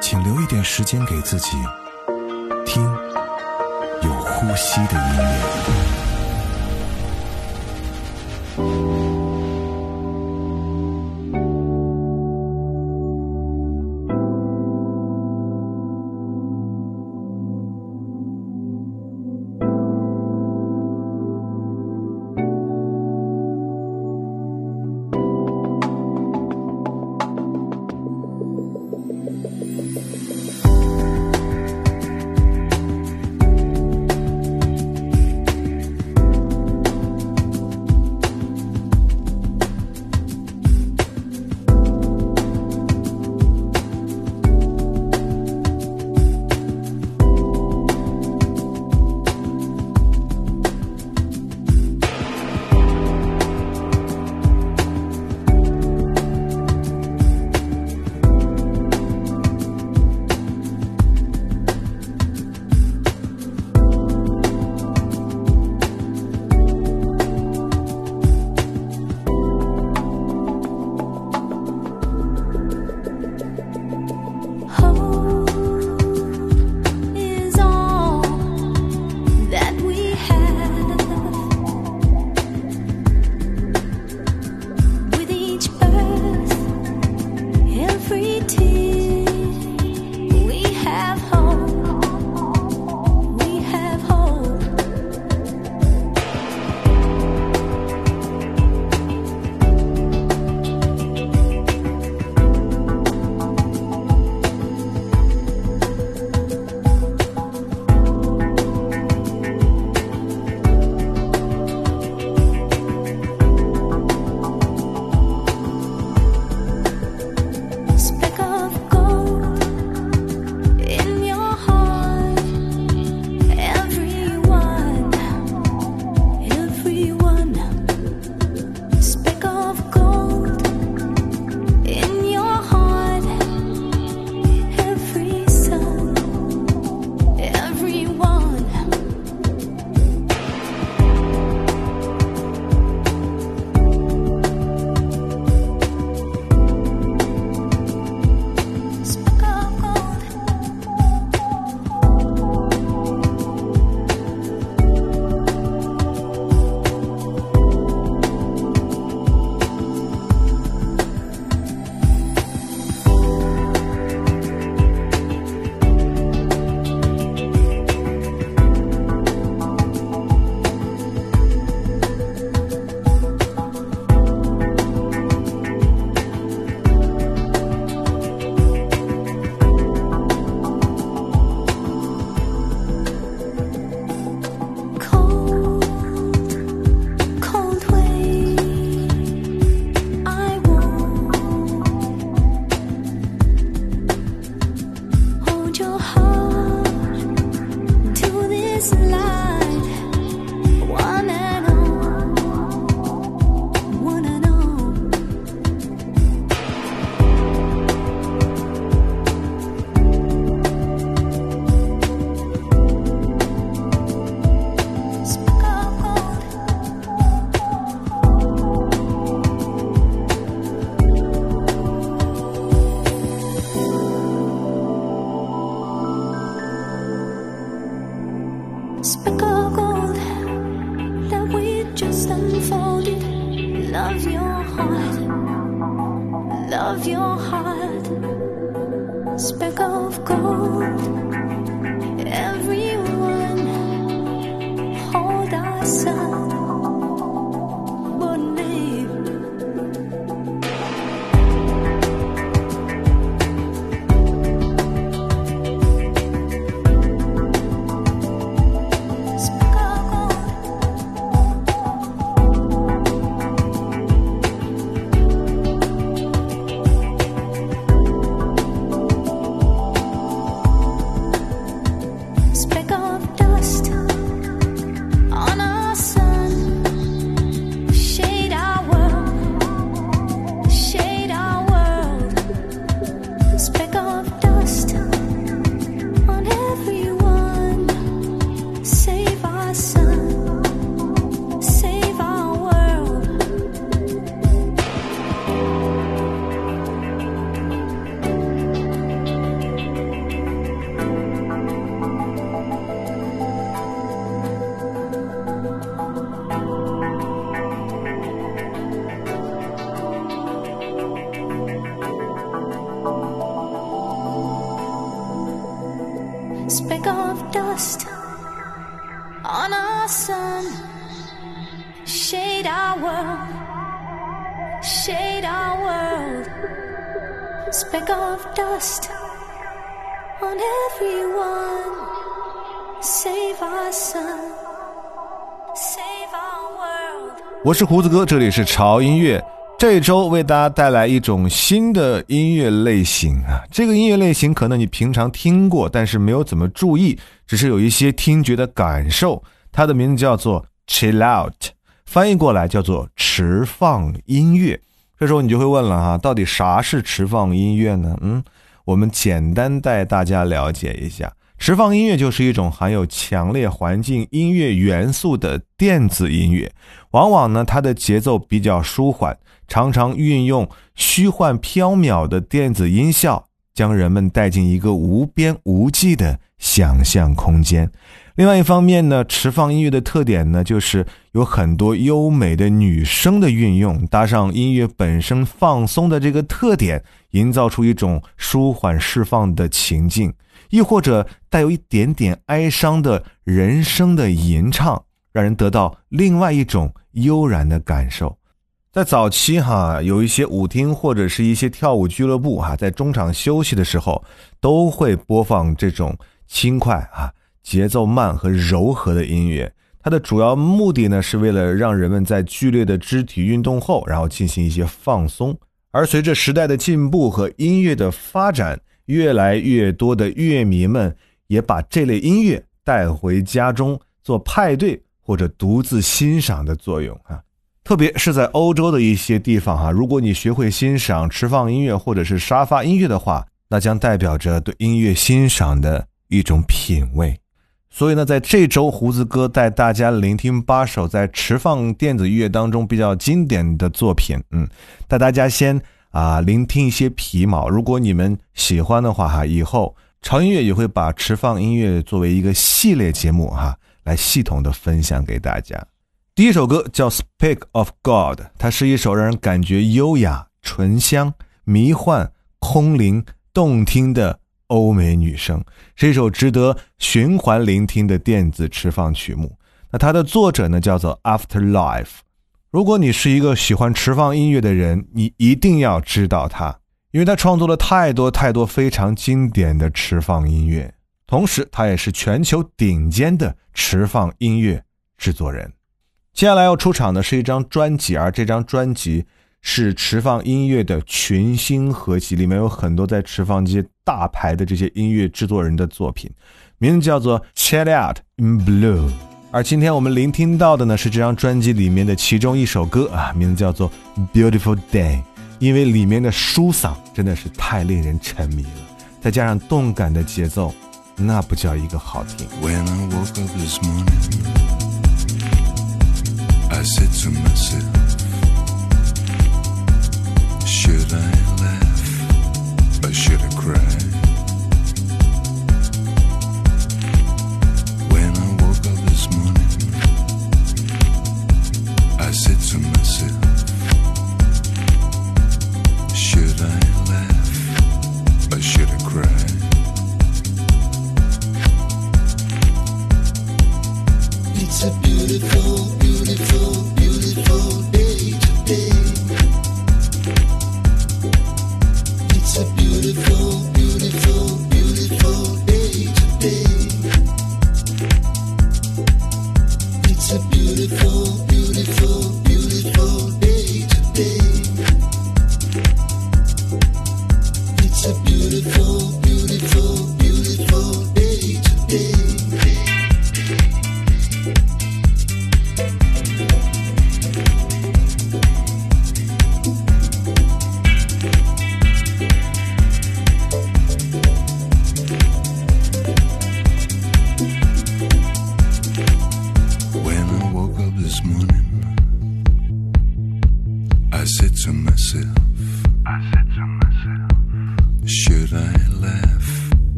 请留一点时间给自己，听有呼吸的音乐。够我是胡子哥，这里是潮音乐。这周为大家带来一种新的音乐类型啊，这个音乐类型可能你平常听过，但是没有怎么注意，只是有一些听觉的感受。它的名字叫做 Chill Out，翻译过来叫做迟放音乐。这时候你就会问了哈，到底啥是迟放音乐呢？嗯，我们简单带大家了解一下，迟放音乐就是一种含有强烈环境音乐元素的电子音乐，往往呢它的节奏比较舒缓。常常运用虚幻缥缈的电子音效，将人们带进一个无边无际的想象空间。另外一方面呢，迟放音乐的特点呢，就是有很多优美的女声的运用，搭上音乐本身放松的这个特点，营造出一种舒缓释放的情境，亦或者带有一点点哀伤的人声的吟唱，让人得到另外一种悠然的感受。在早期哈，有一些舞厅或者是一些跳舞俱乐部哈，在中场休息的时候，都会播放这种轻快啊、节奏慢和柔和的音乐。它的主要目的呢，是为了让人们在剧烈的肢体运动后，然后进行一些放松。而随着时代的进步和音乐的发展，越来越多的乐迷们也把这类音乐带回家中做派对或者独自欣赏的作用啊。特别是在欧洲的一些地方哈，如果你学会欣赏持放音乐或者是沙发音乐的话，那将代表着对音乐欣赏的一种品味。所以呢，在这周胡子哥带大家聆听八首在持放电子音乐当中比较经典的作品，嗯，带大家先啊聆听一些皮毛。如果你们喜欢的话哈，以后潮音乐也会把持放音乐作为一个系列节目哈，来系统的分享给大家。第一首歌叫《Speak of God》，它是一首让人感觉优雅、醇香、迷幻、空灵、动听的欧美女声，是一首值得循环聆听的电子持放曲目。那它的作者呢，叫做 Afterlife。如果你是一个喜欢持放音乐的人，你一定要知道他，因为他创作了太多太多非常经典的持放音乐，同时他也是全球顶尖的持放音乐制作人。接下来要出场的是一张专辑，而这张专辑是持放音乐的群星合集，里面有很多在持放这些大牌的这些音乐制作人的作品，名字叫做《Chill Out in Blue》。而今天我们聆听到的呢是这张专辑里面的其中一首歌啊，名字叫做《Beautiful Day》，因为里面的舒嗓真的是太令人沉迷了，再加上动感的节奏，那不叫一个好听。I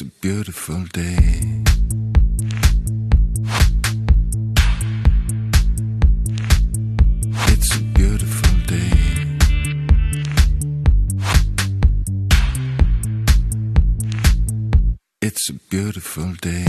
It's a beautiful day. It's a beautiful day. It's a beautiful day.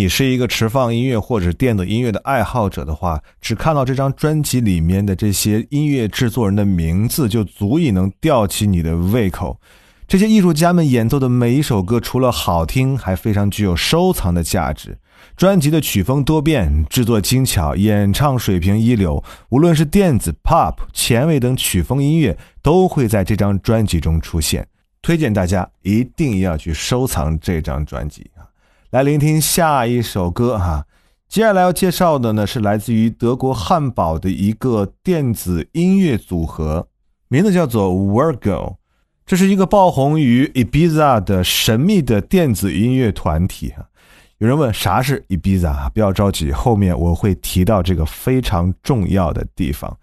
你是一个持放音乐或者电子音乐的爱好者的话，只看到这张专辑里面的这些音乐制作人的名字，就足以能吊起你的胃口。这些艺术家们演奏的每一首歌，除了好听，还非常具有收藏的价值。专辑的曲风多变，制作精巧，演唱水平一流。无论是电子、pop、前卫等曲风音乐，都会在这张专辑中出现。推荐大家一定要去收藏这张专辑！来聆听下一首歌哈、接下来要介绍的呢是来自于德国汉堡的一个电子音乐组合，名字叫做 Virgo。这是一个爆红于 Ibiza 的神秘的电子音乐团体哈。有人问啥是 Ibiza 啊？不要着急，后面我会提到这个非常重要的地方。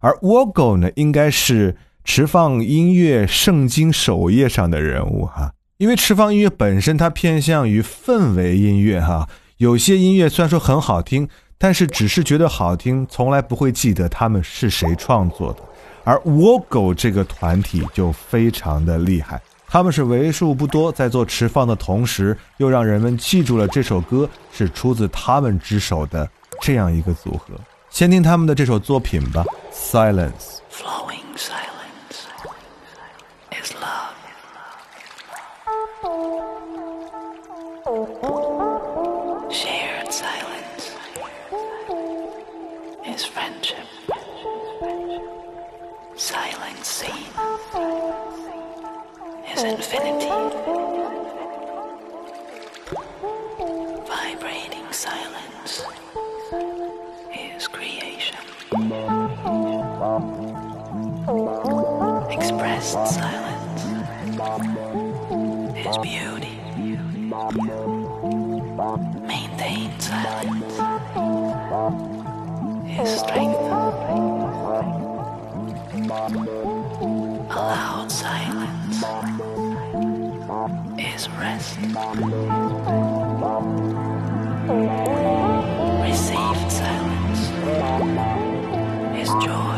而 Virgo 呢，应该是持放音乐圣经首页上的人物哈。因为持放音乐本身它偏向于氛围音乐哈，有些音乐虽然说很好听，但是只是觉得好听，从来不会记得他们是谁创作的。而 Wogo 这个团体就非常的厉害，他们是为数不多在做持放的同时，又让人们记住了这首歌是出自他们之手的这样一个组合。先听他们的这首作品吧，《Silence》。Flowing Silent is infinity. Vibrating silence is creation. Expressed silence is beauty. Maintained silence is strength. Is rest. Received silence is joy.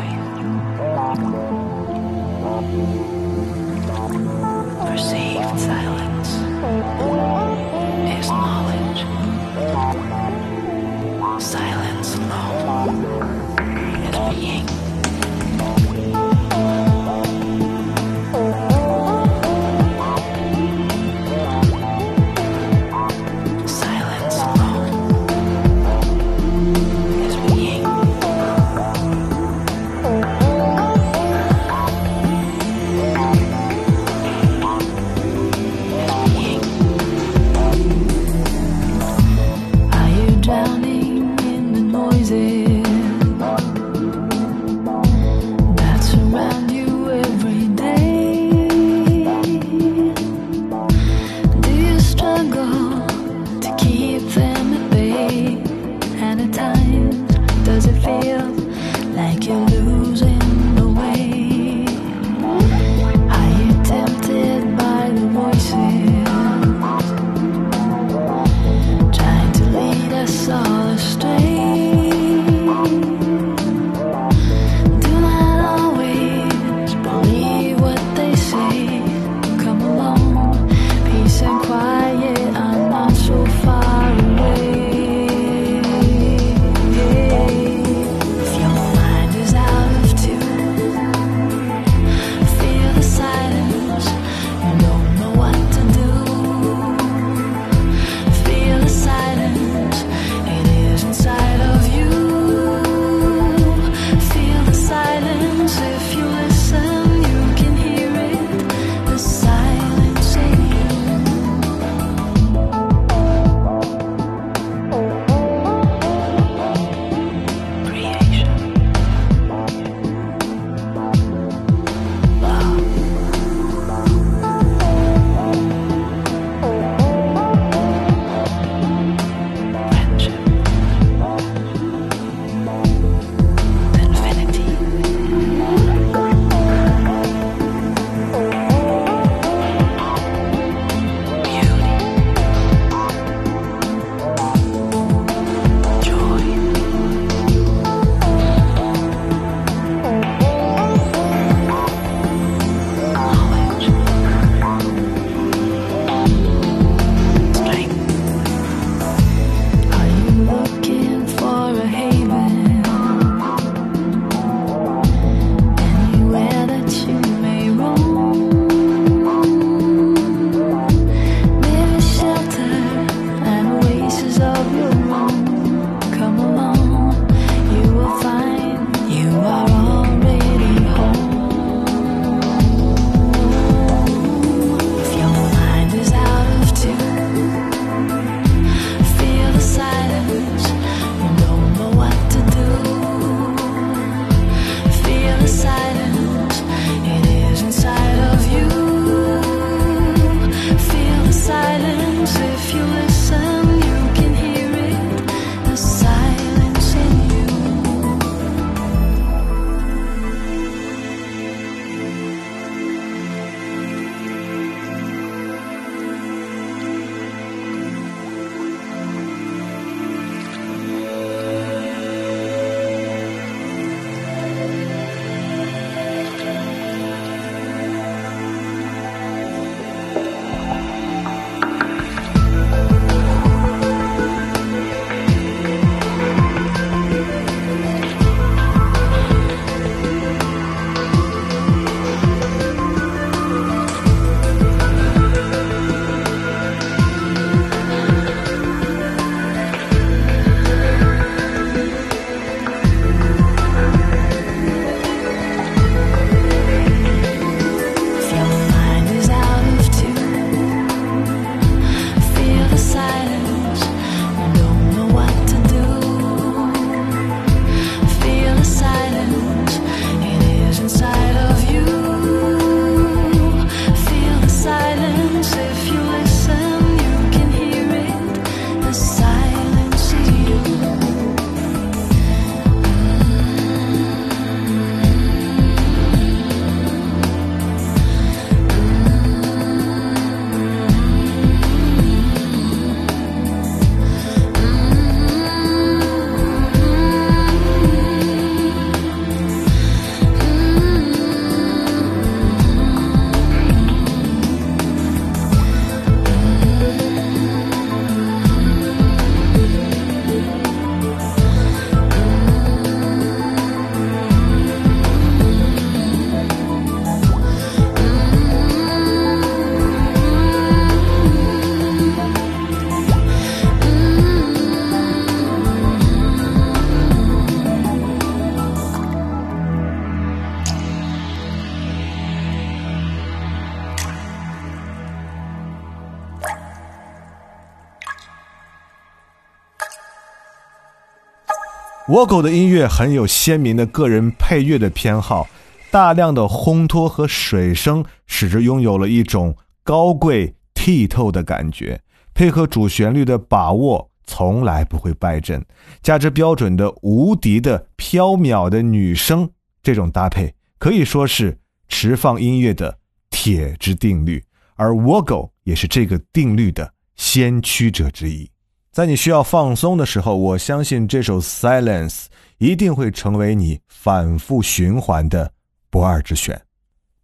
Vocal 的音乐很有鲜明的个人配乐的偏好，大量的烘托和水声使之拥有了一种高贵剔透的感觉，配合主旋律的把握从来不会败阵，加之标准的无敌的飘渺的女声，这种搭配可以说是持放音乐的铁之定律，而 Vocal 也是这个定律的先驱者之一。在你需要放松的时候，我相信这首《Silence》一定会成为你反复循环的不二之选。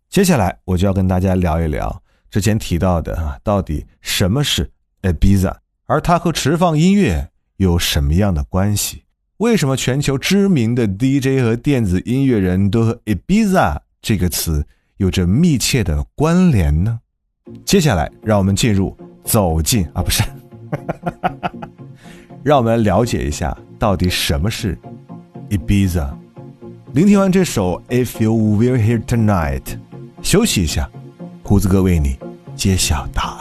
接下来，我就要跟大家聊一聊之前提到的啊，到底什么是 Ibiza，而它和持放音乐有什么样的关系？为什么全球知名的 DJ 和电子音乐人都和 Ibiza 这个词有着密切的关联呢？接下来，让我们进入走进啊，不是。让我们来了解一下，到底什么是 Ibiza。聆听完这首《If You Will Here Tonight》，休息一下，胡子哥为你揭晓答案。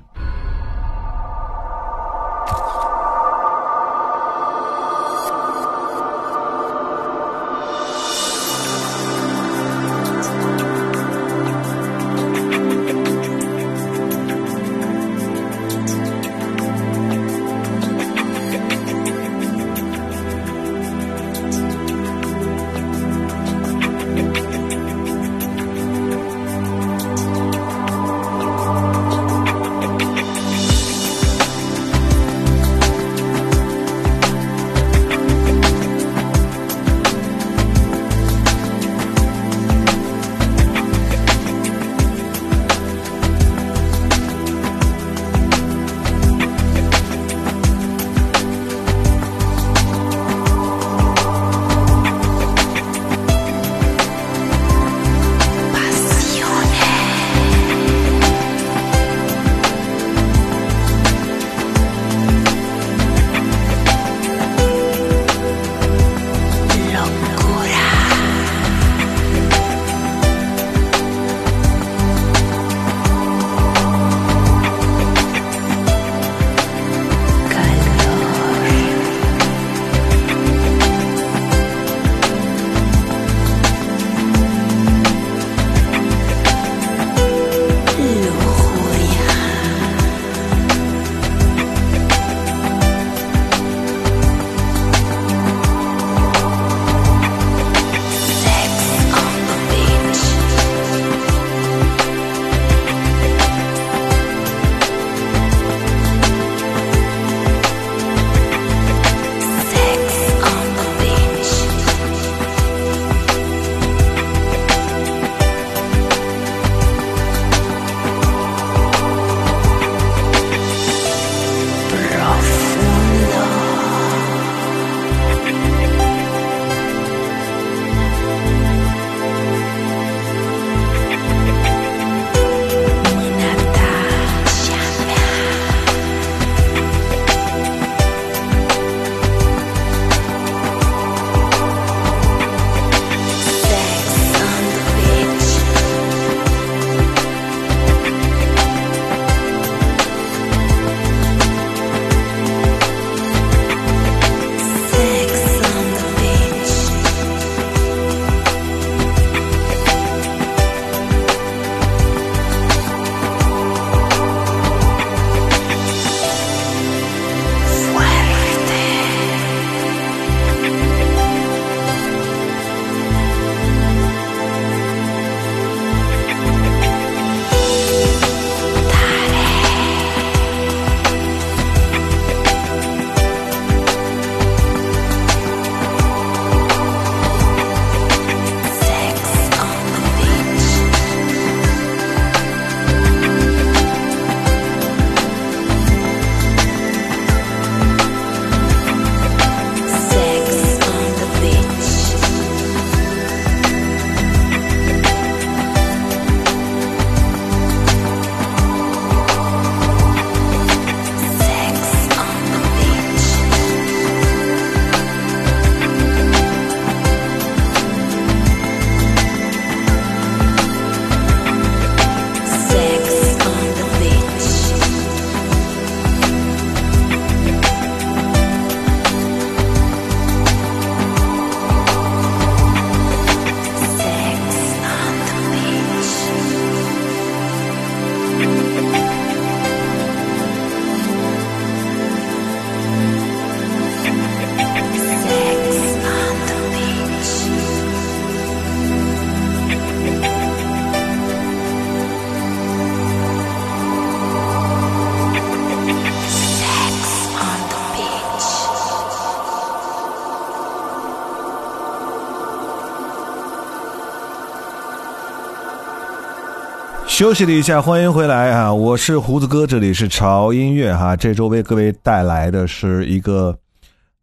休息了一下，欢迎回来啊！我是胡子哥，这里是潮音乐哈。这周为各位带来的是一个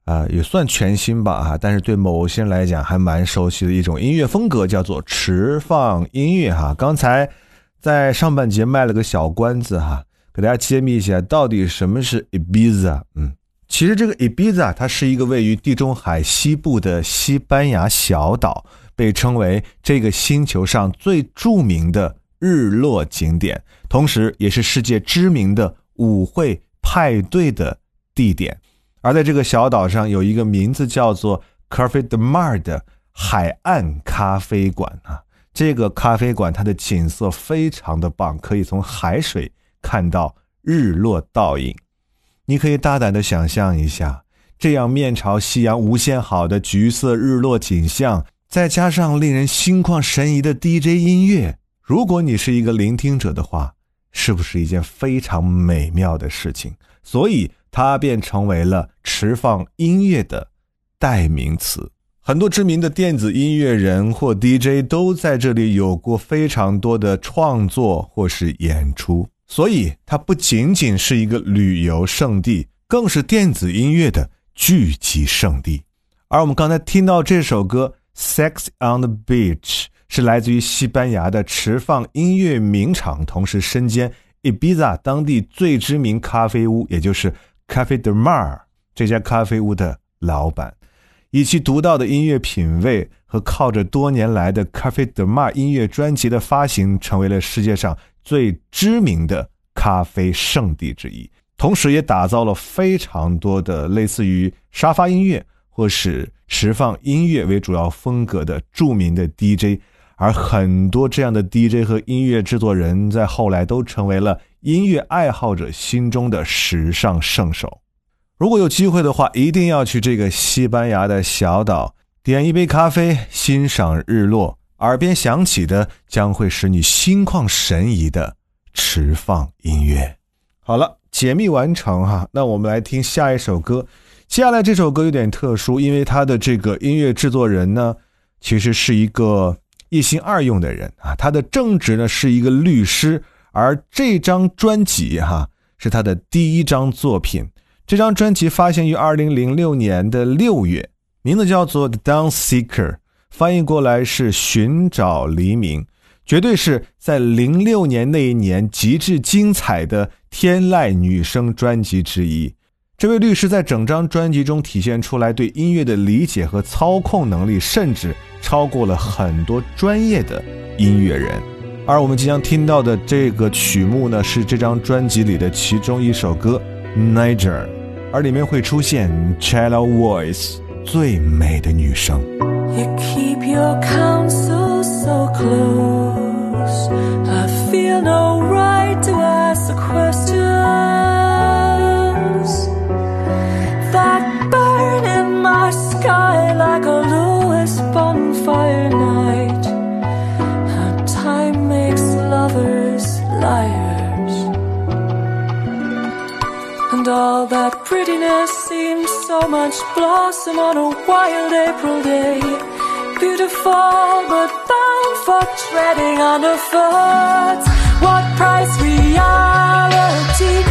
啊、也算全新吧哈，但是对某些人来讲还蛮熟悉的一种音乐风格，叫做迟放音乐哈。刚才在上半节卖了个小关子哈，给大家揭秘一下到底什么是 Ibiza。嗯，其实这个 Ibiza 它是一个位于地中海西部的西班牙小岛，被称为这个星球上最著名的日落景点，同时也是世界知名的舞会派对的地点。而在这个小岛上有一个名字叫做 Cafe de Mar 的海岸咖啡馆啊，这个咖啡馆它的景色非常的棒，可以从海水看到日落倒影。你可以大胆的想象一下，这样面朝夕阳、无限好的橘色日落景象，再加上令人心旷神怡的 DJ 音乐，如果你是一个聆听者的话，是不是一件非常美妙的事情？所以它便成为了持放音乐的代名词。很多知名的电子音乐人或 DJ 都在这里有过非常多的创作或是演出。所以，它不仅仅是一个旅游胜地，更是电子音乐的聚集圣地。而我们刚才听到这首歌《Sex on the Beach》是来自于西班牙的持放音乐名厂，同时身兼 Ibiza 当地最知名咖啡屋，也就是 Cafe de Mar 这家咖啡屋的老板，以其独到的音乐品味和靠着多年来的 Cafe de Mar 音乐专辑的发行，成为了世界上。最知名的咖啡圣地之一，同时也打造了非常多的类似于沙发音乐或是持放音乐为主要风格的著名的 DJ，而很多这样的 DJ 和音乐制作人在后来都成为了音乐爱好者心中的时尚圣手。如果有机会的话，一定要去这个西班牙的小岛，点一杯咖啡，欣赏日落。耳边响起的将会使你心旷神怡的持放音乐。好了，解密完成哈，那我们来听下一首歌。接下来这首歌有点特殊，因为它的这个音乐制作人呢，其实是一个一心二用的人啊。他的正职呢是一个律师，而这张专辑哈是他的第一张作品。这张专辑发行于二零零六年的六月，名字叫做《The Dawn Seeker》。翻译过来是寻找黎明，绝对是在零六年那一年极致精彩的天籁女声专辑之一。这位律师在整张专辑中体现出来对音乐的理解和操控能力，甚至超过了很多专业的音乐人。而我们即将听到的这个曲目呢，是这张专辑里的其中一首歌《Niger》，而里面会出现 Cello Voice 最美的女声。You keep your counsel so close. I feel no right to ask the question. Sky like a Lewis bonfire night. How time makes lovers liars. And all that prettiness seems so much blossom on a wild April day. Beautiful but bound for treading underfoot. What price reality?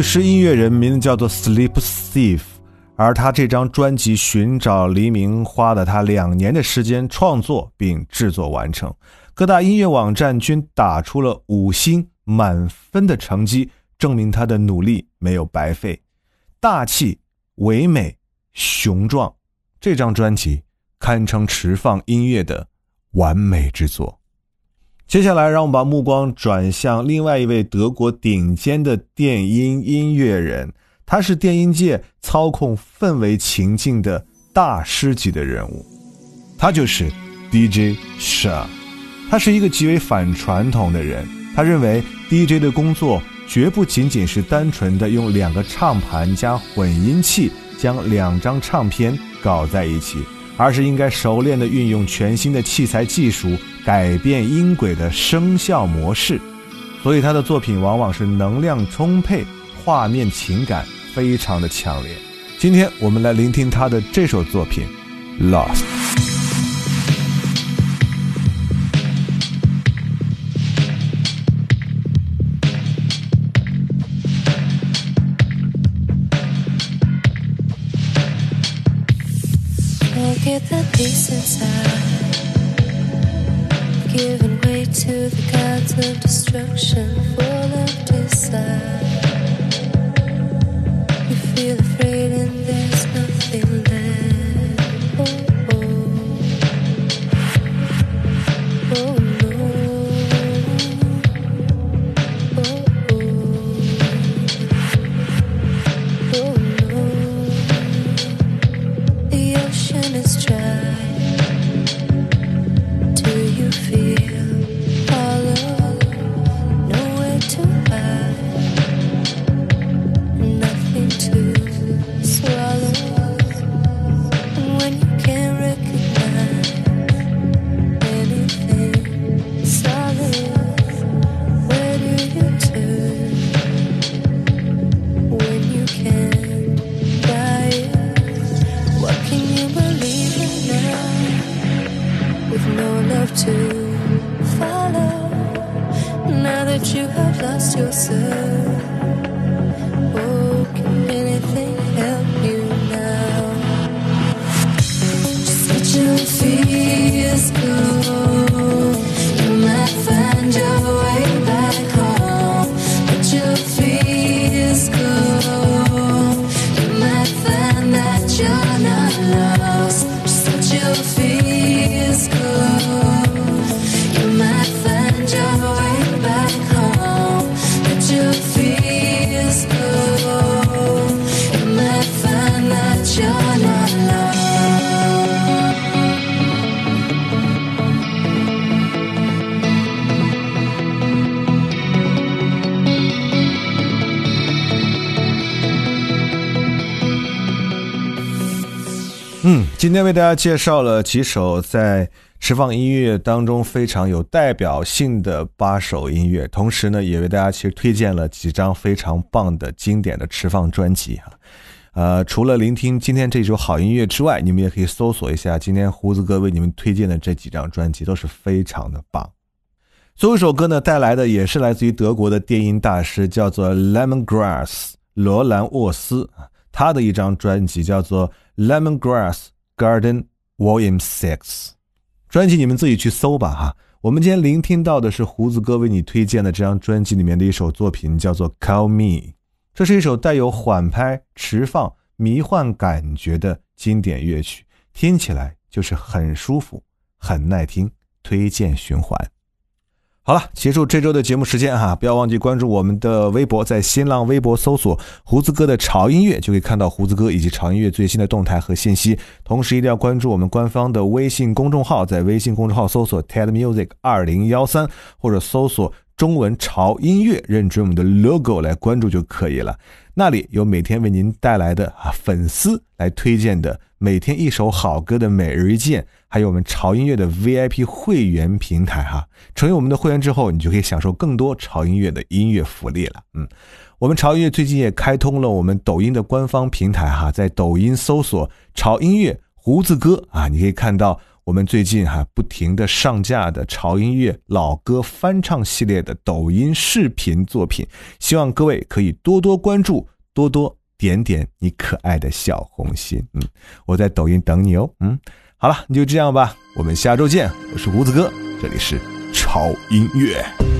律师音乐人名字叫做 Sleep Thief，而他这张专辑《寻找黎明》花了他两年的时间创作并制作完成，各大音乐网站均打出了五星满分的成绩，证明他的努力没有白费。大气、唯美、雄壮，这张专辑堪称迟放音乐的完美之作。接下来，让我们把目光转向另外一位德国顶尖的电音音乐人，他是电音界操控氛围情境的大师级的人物，他就是 DJ Sha。他是一个极为反传统的人，他认为 DJ 的工作绝不仅仅是单纯的用两个唱盘加混音器将两张唱片搞在一起，而是应该熟练地运用全新的器材技术。改变音轨的声效模式，所以他的作品往往是能量充沛，画面情感非常的强烈。今天我们来聆听他的这首作品《Lost》。Forget the peace inside. Giving way to the gods of destruction, full of desire. You feel afraid and there's 为大家介绍了几首在释放音乐当中非常有代表性的八首音乐，同时呢，也为大家其实推荐了几张非常棒的经典的持放专辑哈。呃，除了聆听今天这首好音乐之外，你们也可以搜索一下今天胡子哥为你们推荐的这几张专辑，都是非常的棒。最后一首歌呢，带来的也是来自于德国的电音大师，叫做 Lemongrass 罗兰沃斯，他的一张专辑叫做 Lemongrass Garden Volume Six。专辑你们自己去搜吧哈。我们今天聆听到的是胡子哥为你推荐的这张专辑里面的一首作品，叫做《Call Me》。这是一首带有缓拍、迟放、迷幻感觉的经典乐曲，听起来就是很舒服、很耐听，推荐循环。好了，结束这周的节目时间哈，不要忘记关注我们的微博，在新浪微博搜索“胡子哥的潮音乐”，就可以看到胡子哥以及潮音乐最新的动态和信息。同时，一定要关注我们官方的微信公众号，在微信公众号搜索 “TED Music 二零幺三”或者搜索中文潮音乐，认准我们的 logo 来关注就可以了。那里有每天为您带来的啊粉丝来推荐的每天一首好歌的每日一见，还有我们潮音乐的 VIP 会员平台哈。成为我们的会员之后，你就可以享受更多潮音乐的音乐福利了。嗯，我们潮音乐最近也开通了我们抖音的官方平台哈，在抖音搜索“潮音乐胡子哥”啊，你可以看到我们最近哈不停的上架的潮音乐老歌翻唱系列的抖音视频作品，希望各位可以多多关注，多多点点你可爱的小红心。嗯，我在抖音等你哦。嗯，好了，你就这样吧，我们下周见。我是胡子哥，这里是潮音乐。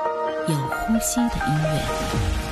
有呼吸的音乐。